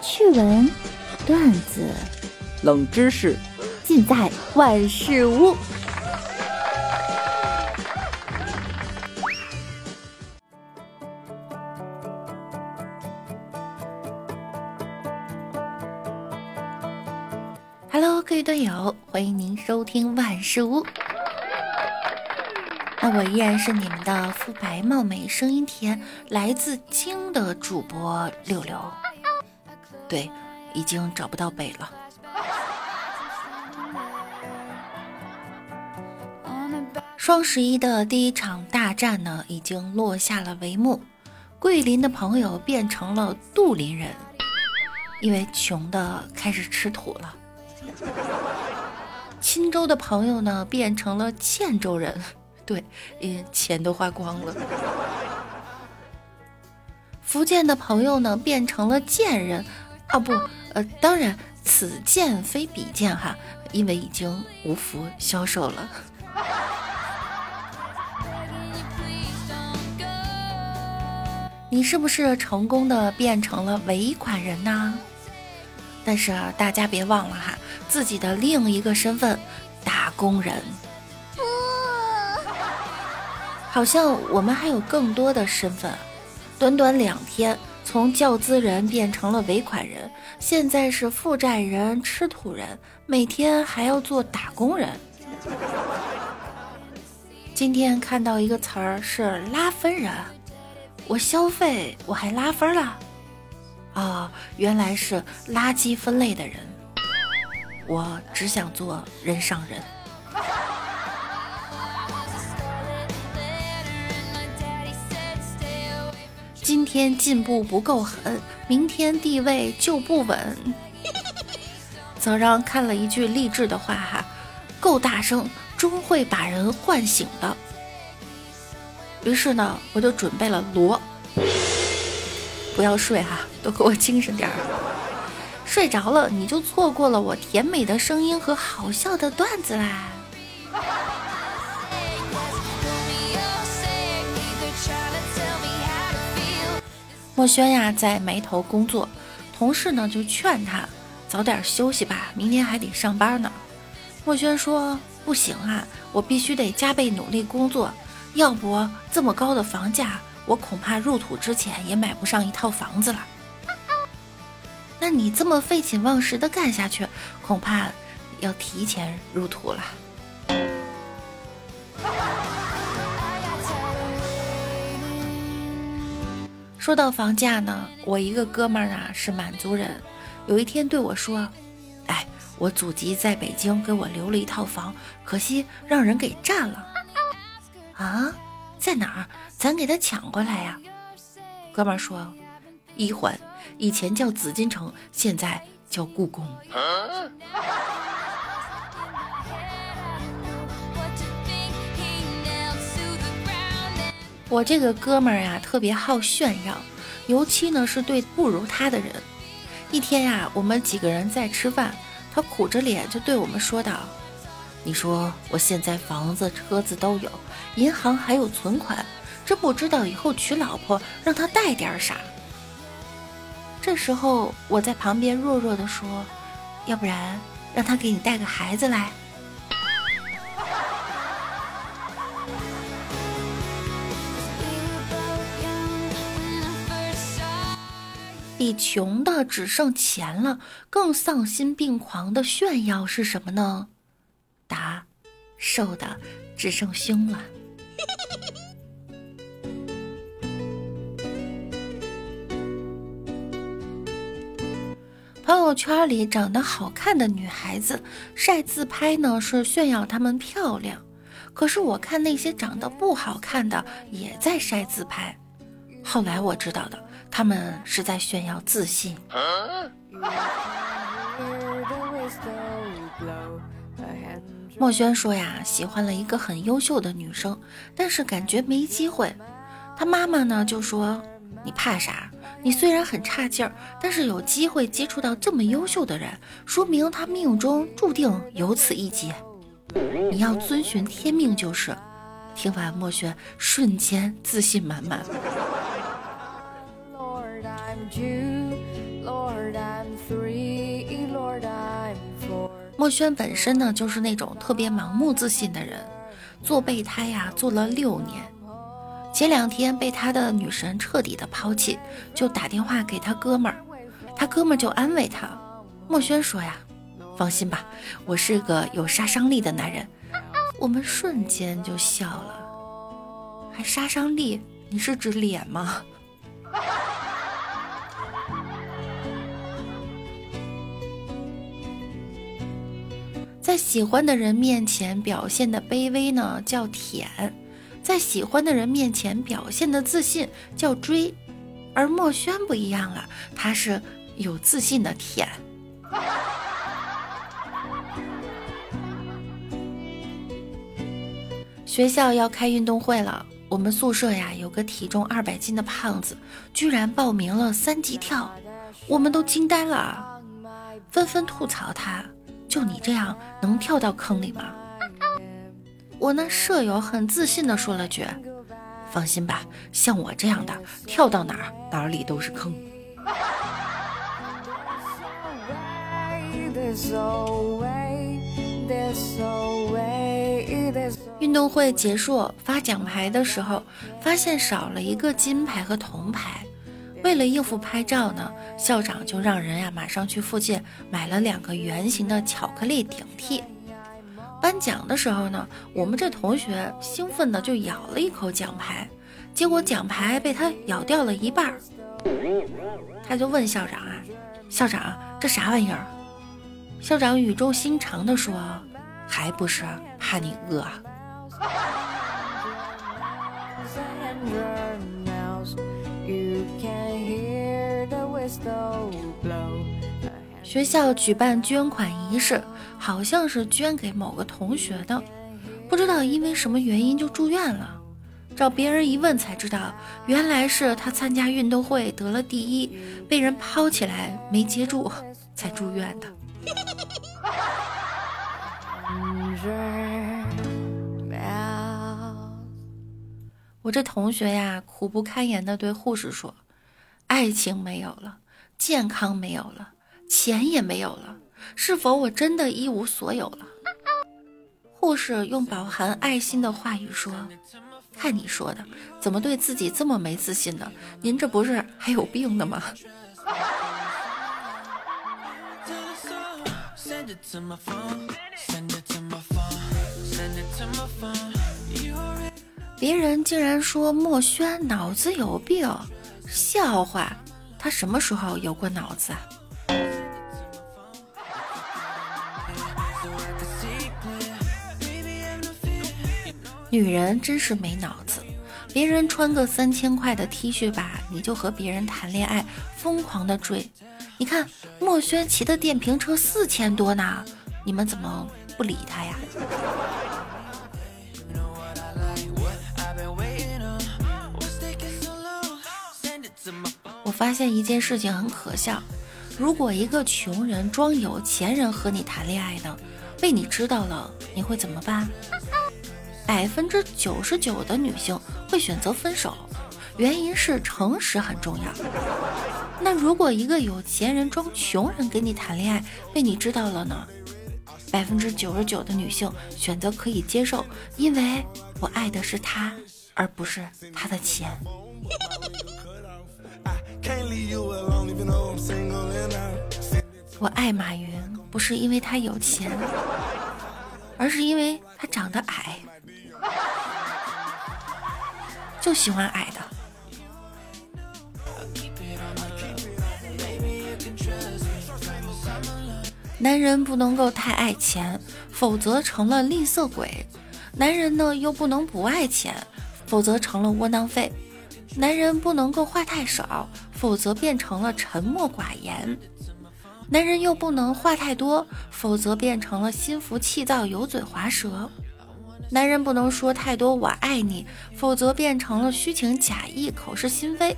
趣闻、段子、冷知识，尽在万事屋。Hello，各位队友，欢迎您收听万事屋。那我依然是你们的肤白貌美、声音甜、来自京的主播六六。对，已经找不到北了。双十一的第一场大战呢，已经落下了帷幕。桂林的朋友变成了杜林人，因为穷的开始吃土了。钦州的朋友呢，变成了欠州人。对，因为钱都花光了。福建的朋友呢，变成了贱人，啊不，呃，当然此贱非彼贱哈，因为已经无福消受了。你是不是成功的变成了尾款人呢？但是大家别忘了哈，自己的另一个身份——打工人。好像我们还有更多的身份，短短两天，从教资人变成了尾款人，现在是负债人、吃土人，每天还要做打工人。今天看到一个词儿是拉分人，我消费我还拉分了，啊，原来是垃圾分类的人，我只想做人上人。今天进步不够狠，明天地位就不稳。早上看了一句励志的话哈，够大声，终会把人唤醒的。于是呢，我就准备了锣。不要睡哈，都给我精神点儿。睡着了你就错过了我甜美的声音和好笑的段子啦。墨轩呀，在埋头工作，同事呢就劝他早点休息吧，明天还得上班呢。墨轩说：“不行啊，我必须得加倍努力工作，要不这么高的房价，我恐怕入土之前也买不上一套房子了。那你这么废寝忘食的干下去，恐怕要提前入土了。”说到房价呢，我一个哥们儿啊是满族人，有一天对我说：“哎，我祖籍在北京，给我留了一套房，可惜让人给占了。”啊，在哪儿？咱给他抢过来呀！哥们儿说：“一环，以前叫紫禁城，现在叫故宫。”我这个哥们儿呀，特别好炫耀，尤其呢是对不如他的人。一天呀，我们几个人在吃饭，他苦着脸就对我们说道：“你说我现在房子、车子都有，银行还有存款，这不知道以后娶老婆让他带点啥。”这时候我在旁边弱弱的说：“要不然让他给你带个孩子来。”比穷的只剩钱了，更丧心病狂的炫耀是什么呢？答：瘦的只剩胸了。朋友圈里长得好看的女孩子晒自拍呢，是炫耀她们漂亮。可是我看那些长得不好看的也在晒自拍，后来我知道的。他们是在炫耀自信。墨轩说呀，喜欢了一个很优秀的女生，但是感觉没机会。他妈妈呢就说：“你怕啥？你虽然很差劲儿，但是有机会接触到这么优秀的人，说明他命中注定有此一劫。你要遵循天命就是。”听完墨轩瞬间自信满满。墨轩本身呢，就是那种特别盲目自信的人，做备胎呀做了六年，前两天被他的女神彻底的抛弃，就打电话给他哥们儿，他哥们儿就安慰他，墨轩说呀，放心吧，我是个有杀伤力的男人，我们瞬间就笑了，还杀伤力？你是指脸吗？在喜欢的人面前表现的卑微呢，叫舔；在喜欢的人面前表现的自信，叫追。而墨轩不一样了，他是有自信的舔。学校要开运动会了，我们宿舍呀有个体重二百斤的胖子，居然报名了三级跳，我们都惊呆了，纷纷吐槽他。就你这样能跳到坑里吗？我那舍友很自信的说了句：“放心吧，像我这样的跳到哪儿哪里都是坑。”运动会结束发奖牌的时候，发现少了一个金牌和铜牌。为了应付拍照呢，校长就让人呀马上去附近买了两个圆形的巧克力顶替。颁奖的时候呢，我们这同学兴奋的就咬了一口奖牌，结果奖牌被他咬掉了一半儿。他就问校长啊：“校长，这啥玩意儿？”校长语重心长的说：“还不是怕你饿。”学校举办捐款仪式，好像是捐给某个同学的，不知道因为什么原因就住院了。找别人一问才知道，原来是他参加运动会得了第一，被人抛起来没接住，才住院的。我这同学呀，苦不堪言的对护士说：“爱情没有了，健康没有了，钱也没有了，是否我真的一无所有了？”护士用饱含爱心的话语说：“看你说的，怎么对自己这么没自信呢？您这不是还有病呢吗？”别人竟然说墨轩脑子有病，笑话！他什么时候有过脑子啊？女人真是没脑子，别人穿个三千块的 T 恤吧，你就和别人谈恋爱，疯狂的追。你看墨轩骑的电瓶车四千多呢，你们怎么不理他呀？发现一件事情很可笑，如果一个穷人装有钱人和你谈恋爱呢，被你知道了，你会怎么办？百分之九十九的女性会选择分手，原因是诚实很重要。那如果一个有钱人装穷人跟你谈恋爱，被你知道了呢？百分之九十九的女性选择可以接受，因为我爱的是他，而不是他的钱。我爱马云，不是因为他有钱，而是因为他长得矮，就喜欢矮的。男人不能够太爱钱，否则成了吝啬鬼；男人呢，又不能不爱钱，否则成了窝囊废。男人不能够话太少，否则变成了沉默寡言；男人又不能话太多，否则变成了心浮气躁、油嘴滑舌；男人不能说太多“我爱你”，否则变成了虚情假意、口是心非；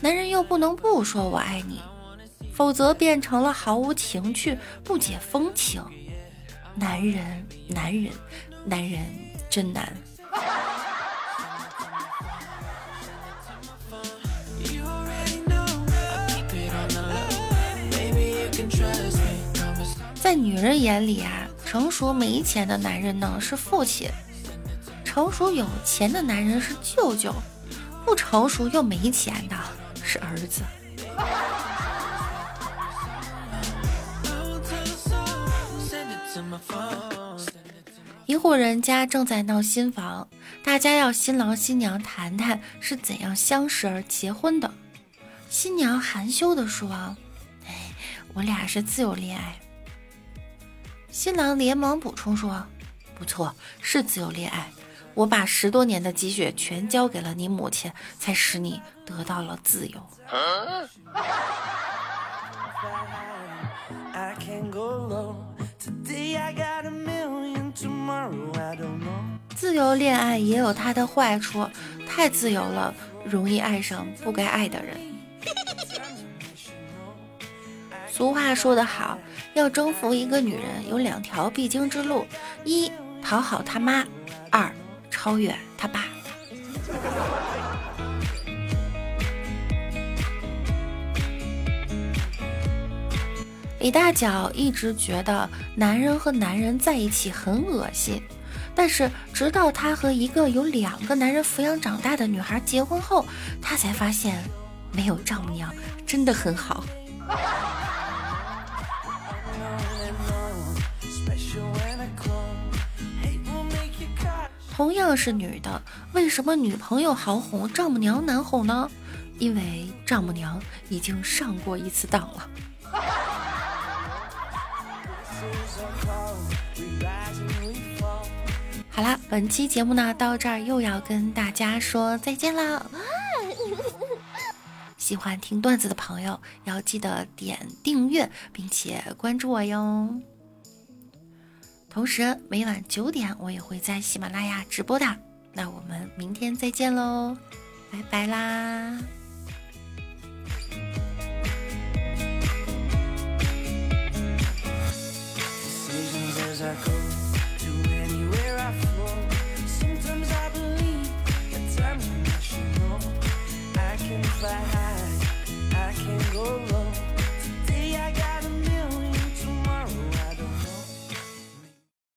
男人又不能不说我爱你，否则变成了毫无情趣、不解风情。男人，男人，男人真难。在女人眼里啊，成熟没钱的男人呢是父亲，成熟有钱的男人是舅舅，不成熟又没钱的是儿子。一户人家正在闹新房，大家要新郎新娘谈谈是怎样相识而结婚的。新娘含羞地说：“哎，我俩是自由恋爱。”新郎连忙补充说：“不错，是自由恋爱。我把十多年的积蓄全交给了你母亲，才使你得到了自由。”自由恋爱也有它的坏处，太自由了，容易爱上不该爱的人。俗话说得好。要征服一个女人，有两条必经之路：一讨好他妈，二超越他爸。李大脚一直觉得男人和男人在一起很恶心，但是直到他和一个有两个男人抚养长大的女孩结婚后，他才发现没有丈母娘真的很好。同样是女的，为什么女朋友好哄，丈母娘难哄呢？因为丈母娘已经上过一次当了。好啦，本期节目呢到这儿又要跟大家说再见啦。喜欢听段子的朋友要记得点订阅，并且关注我哟。同时，每晚九点我也会在喜马拉雅直播的。那我们明天再见喽，拜拜啦